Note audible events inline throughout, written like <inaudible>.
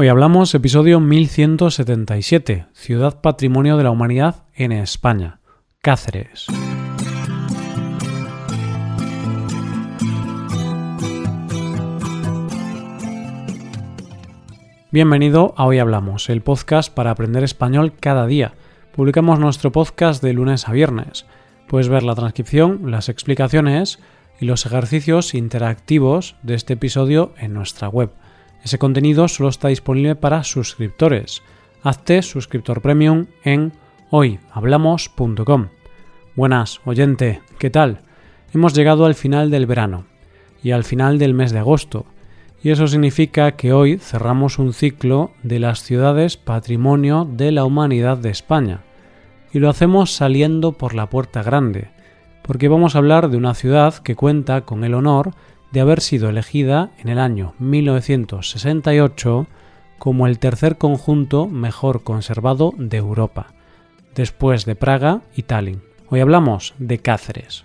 Hoy hablamos episodio 1177, Ciudad Patrimonio de la Humanidad en España, Cáceres. Bienvenido a Hoy Hablamos, el podcast para aprender español cada día. Publicamos nuestro podcast de lunes a viernes. Puedes ver la transcripción, las explicaciones y los ejercicios interactivos de este episodio en nuestra web ese contenido solo está disponible para suscriptores. Hazte suscriptor premium en hoyhablamos.com. Buenas, oyente, ¿qué tal? Hemos llegado al final del verano y al final del mes de agosto, y eso significa que hoy cerramos un ciclo de las ciudades patrimonio de la humanidad de España. Y lo hacemos saliendo por la puerta grande, porque vamos a hablar de una ciudad que cuenta con el honor de haber sido elegida en el año 1968 como el tercer conjunto mejor conservado de Europa, después de Praga y Tallinn. Hoy hablamos de Cáceres.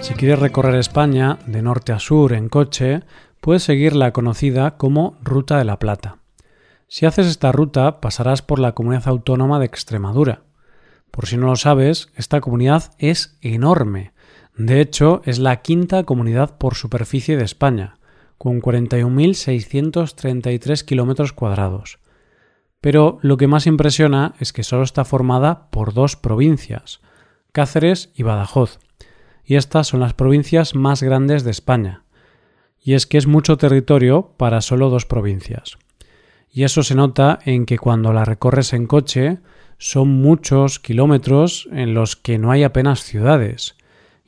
Si quieres recorrer España de norte a sur en coche, puedes seguir la conocida como Ruta de la Plata. Si haces esta ruta pasarás por la comunidad autónoma de Extremadura, por si no lo sabes, esta comunidad es enorme. De hecho, es la quinta comunidad por superficie de España, con 41.633 kilómetros cuadrados. Pero lo que más impresiona es que solo está formada por dos provincias, Cáceres y Badajoz, y estas son las provincias más grandes de España. Y es que es mucho territorio para solo dos provincias. Y eso se nota en que cuando la recorres en coche, son muchos kilómetros en los que no hay apenas ciudades.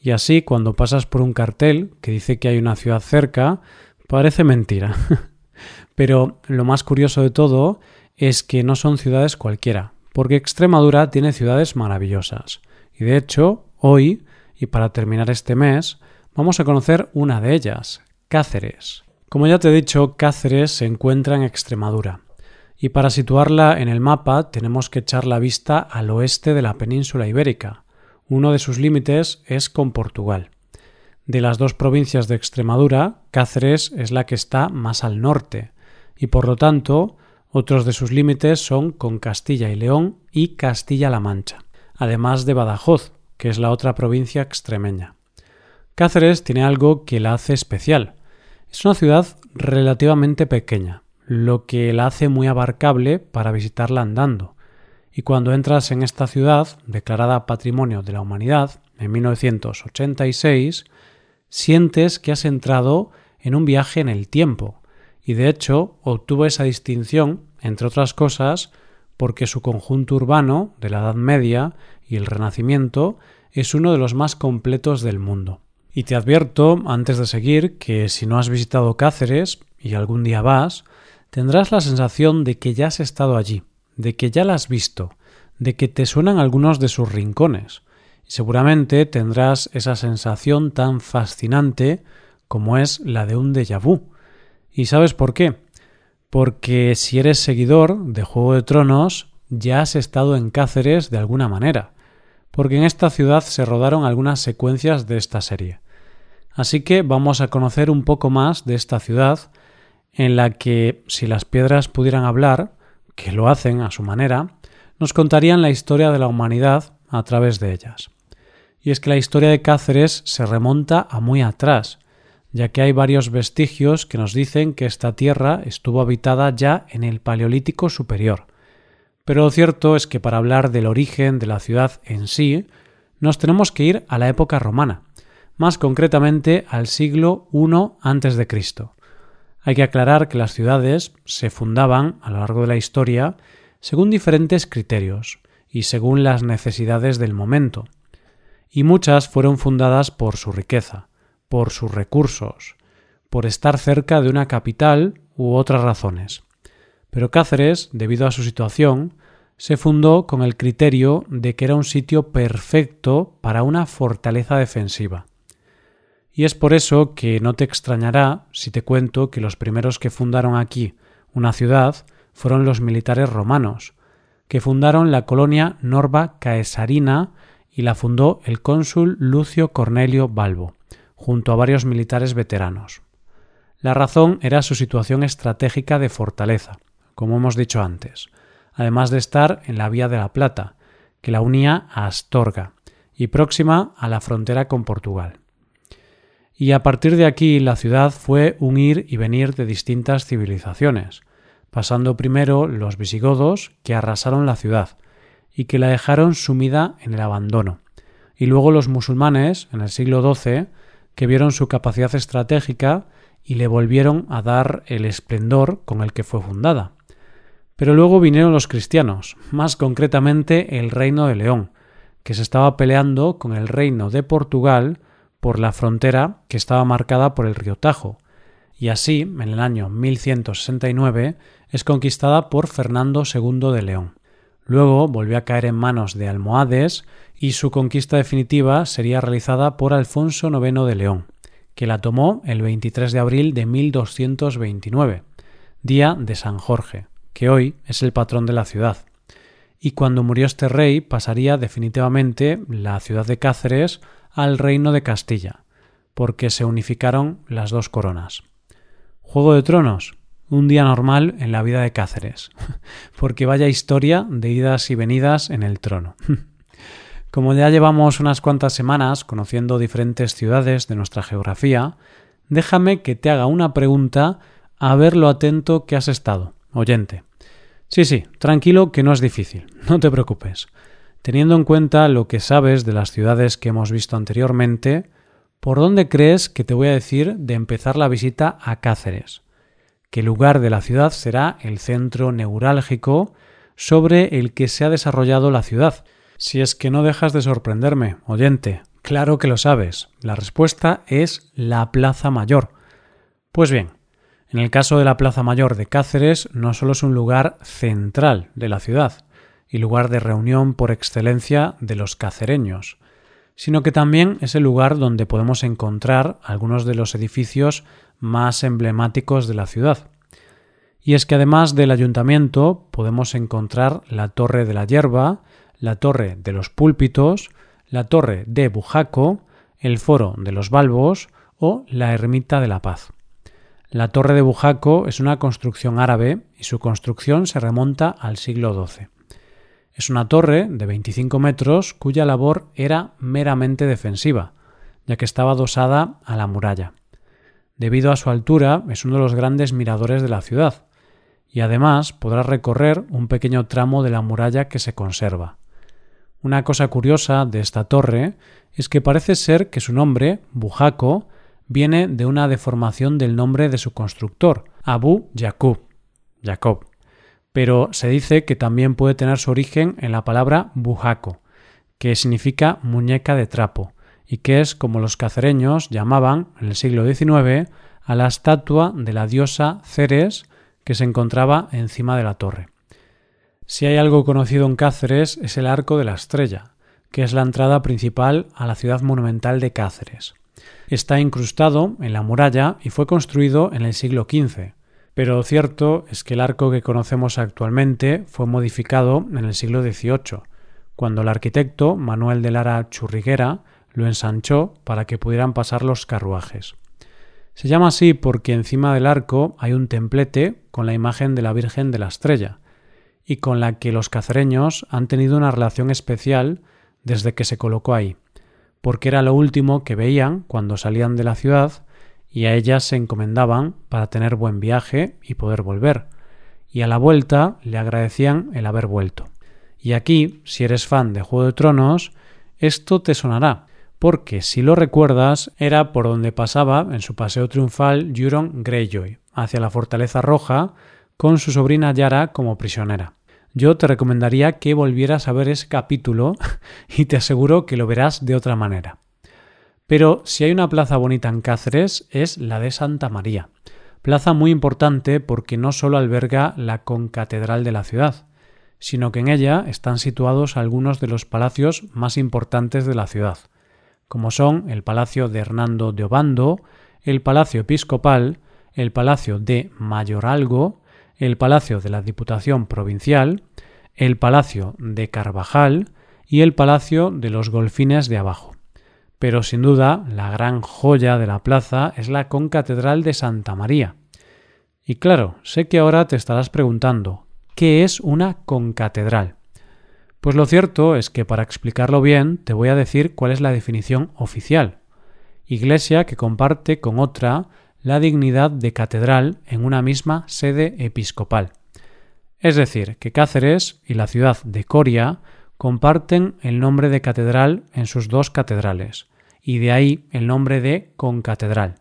Y así, cuando pasas por un cartel que dice que hay una ciudad cerca, parece mentira. <laughs> Pero lo más curioso de todo es que no son ciudades cualquiera, porque Extremadura tiene ciudades maravillosas. Y de hecho, hoy, y para terminar este mes, vamos a conocer una de ellas, Cáceres. Como ya te he dicho, Cáceres se encuentra en Extremadura y para situarla en el mapa tenemos que echar la vista al oeste de la península ibérica. Uno de sus límites es con Portugal. De las dos provincias de Extremadura, Cáceres es la que está más al norte, y por lo tanto otros de sus límites son con Castilla y León y Castilla-La Mancha, además de Badajoz, que es la otra provincia extremeña. Cáceres tiene algo que la hace especial. Es una ciudad relativamente pequeña, lo que la hace muy abarcable para visitarla andando. Y cuando entras en esta ciudad, declarada Patrimonio de la Humanidad en 1986, sientes que has entrado en un viaje en el tiempo, y de hecho obtuvo esa distinción, entre otras cosas, porque su conjunto urbano de la Edad Media y el Renacimiento es uno de los más completos del mundo. Y te advierto, antes de seguir, que si no has visitado Cáceres y algún día vas, tendrás la sensación de que ya has estado allí, de que ya la has visto, de que te suenan algunos de sus rincones, y seguramente tendrás esa sensación tan fascinante como es la de un déjà vu. ¿Y sabes por qué? Porque si eres seguidor de Juego de Tronos, ya has estado en Cáceres de alguna manera, porque en esta ciudad se rodaron algunas secuencias de esta serie. Así que vamos a conocer un poco más de esta ciudad, en la que, si las piedras pudieran hablar, que lo hacen a su manera, nos contarían la historia de la humanidad a través de ellas. Y es que la historia de Cáceres se remonta a muy atrás, ya que hay varios vestigios que nos dicen que esta tierra estuvo habitada ya en el Paleolítico superior. Pero lo cierto es que para hablar del origen de la ciudad en sí, nos tenemos que ir a la época romana, más concretamente al siglo I a.C. Hay que aclarar que las ciudades se fundaban a lo largo de la historia según diferentes criterios y según las necesidades del momento, y muchas fueron fundadas por su riqueza, por sus recursos, por estar cerca de una capital u otras razones. Pero Cáceres, debido a su situación, se fundó con el criterio de que era un sitio perfecto para una fortaleza defensiva. Y es por eso que no te extrañará si te cuento que los primeros que fundaron aquí una ciudad fueron los militares romanos, que fundaron la colonia Norba Caesarina y la fundó el cónsul Lucio Cornelio Balbo, junto a varios militares veteranos. La razón era su situación estratégica de fortaleza, como hemos dicho antes, además de estar en la Vía de la Plata, que la unía a Astorga y próxima a la frontera con Portugal. Y a partir de aquí la ciudad fue un ir y venir de distintas civilizaciones, pasando primero los visigodos que arrasaron la ciudad y que la dejaron sumida en el abandono, y luego los musulmanes en el siglo XII que vieron su capacidad estratégica y le volvieron a dar el esplendor con el que fue fundada. Pero luego vinieron los cristianos, más concretamente el reino de León, que se estaba peleando con el reino de Portugal por la frontera que estaba marcada por el río Tajo, y así, en el año 1169, es conquistada por Fernando II de León. Luego volvió a caer en manos de almohades y su conquista definitiva sería realizada por Alfonso IX de León, que la tomó el 23 de abril de 1229, día de San Jorge, que hoy es el patrón de la ciudad. Y cuando murió este rey pasaría definitivamente la ciudad de Cáceres al reino de Castilla, porque se unificaron las dos coronas. Juego de Tronos, un día normal en la vida de Cáceres, <laughs> porque vaya historia de idas y venidas en el trono. <laughs> Como ya llevamos unas cuantas semanas conociendo diferentes ciudades de nuestra geografía, déjame que te haga una pregunta a ver lo atento que has estado, oyente. Sí, sí, tranquilo que no es difícil, <laughs> no te preocupes. Teniendo en cuenta lo que sabes de las ciudades que hemos visto anteriormente, ¿por dónde crees que te voy a decir de empezar la visita a Cáceres? ¿Qué lugar de la ciudad será el centro neurálgico sobre el que se ha desarrollado la ciudad, si es que no dejas de sorprenderme, oyente. Claro que lo sabes. La respuesta es la Plaza Mayor. Pues bien, en el caso de la Plaza Mayor de Cáceres no solo es un lugar central de la ciudad y lugar de reunión por excelencia de los cacereños, sino que también es el lugar donde podemos encontrar algunos de los edificios más emblemáticos de la ciudad. Y es que además del ayuntamiento podemos encontrar la Torre de la Hierba, la Torre de los Púlpitos, la Torre de Bujaco, el Foro de los Balbos o la Ermita de la Paz. La Torre de Bujaco es una construcción árabe y su construcción se remonta al siglo XII. Es una torre de 25 metros cuya labor era meramente defensiva, ya que estaba adosada a la muralla. Debido a su altura, es uno de los grandes miradores de la ciudad, y además podrá recorrer un pequeño tramo de la muralla que se conserva. Una cosa curiosa de esta torre es que parece ser que su nombre, Bujaco, viene de una deformación del nombre de su constructor, Abu Yaqub, Jacob. Pero se dice que también puede tener su origen en la palabra bujaco, que significa muñeca de trapo, y que es como los cacereños llamaban en el siglo XIX a la estatua de la diosa Ceres que se encontraba encima de la torre. Si hay algo conocido en Cáceres es el Arco de la Estrella, que es la entrada principal a la ciudad monumental de Cáceres. Está incrustado en la muralla y fue construido en el siglo XV, pero lo cierto es que el arco que conocemos actualmente fue modificado en el siglo XVIII, cuando el arquitecto Manuel de Lara Churriguera lo ensanchó para que pudieran pasar los carruajes. Se llama así porque encima del arco hay un templete con la imagen de la Virgen de la Estrella, y con la que los cacereños han tenido una relación especial desde que se colocó ahí, porque era lo último que veían cuando salían de la ciudad y a ellas se encomendaban para tener buen viaje y poder volver, y a la vuelta le agradecían el haber vuelto. Y aquí, si eres fan de Juego de Tronos, esto te sonará, porque si lo recuerdas, era por donde pasaba en su paseo triunfal Euron Greyjoy, hacia la Fortaleza Roja, con su sobrina Yara como prisionera. Yo te recomendaría que volvieras a ver ese capítulo <laughs> y te aseguro que lo verás de otra manera. Pero si hay una plaza bonita en Cáceres es la de Santa María. Plaza muy importante porque no solo alberga la concatedral de la ciudad, sino que en ella están situados algunos de los palacios más importantes de la ciudad, como son el Palacio de Hernando de Obando, el Palacio Episcopal, el Palacio de Mayoralgo, el Palacio de la Diputación Provincial, el Palacio de Carvajal y el Palacio de los Golfines de Abajo. Pero sin duda la gran joya de la plaza es la concatedral de Santa María. Y claro, sé que ahora te estarás preguntando, ¿qué es una concatedral? Pues lo cierto es que para explicarlo bien te voy a decir cuál es la definición oficial. Iglesia que comparte con otra la dignidad de catedral en una misma sede episcopal. Es decir, que Cáceres y la ciudad de Coria comparten el nombre de catedral en sus dos catedrales, y de ahí el nombre de concatedral.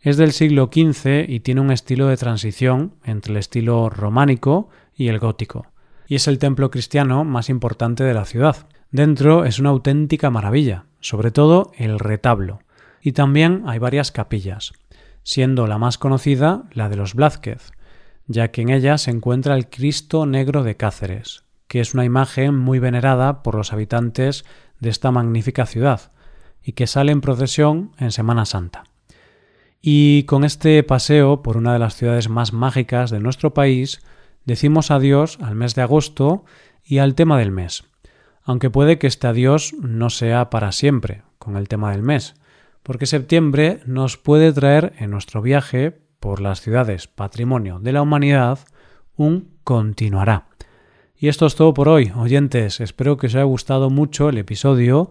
Es del siglo XV y tiene un estilo de transición entre el estilo románico y el gótico, y es el templo cristiano más importante de la ciudad. Dentro es una auténtica maravilla, sobre todo el retablo, y también hay varias capillas, siendo la más conocida la de los Blázquez, ya que en ella se encuentra el Cristo Negro de Cáceres, que es una imagen muy venerada por los habitantes de esta magnífica ciudad, y que sale en procesión en Semana Santa. Y con este paseo por una de las ciudades más mágicas de nuestro país, decimos adiós al mes de agosto y al tema del mes, aunque puede que este adiós no sea para siempre con el tema del mes, porque septiembre nos puede traer en nuestro viaje por las ciudades patrimonio de la humanidad un continuará. Y esto es todo por hoy, oyentes. Espero que os haya gustado mucho el episodio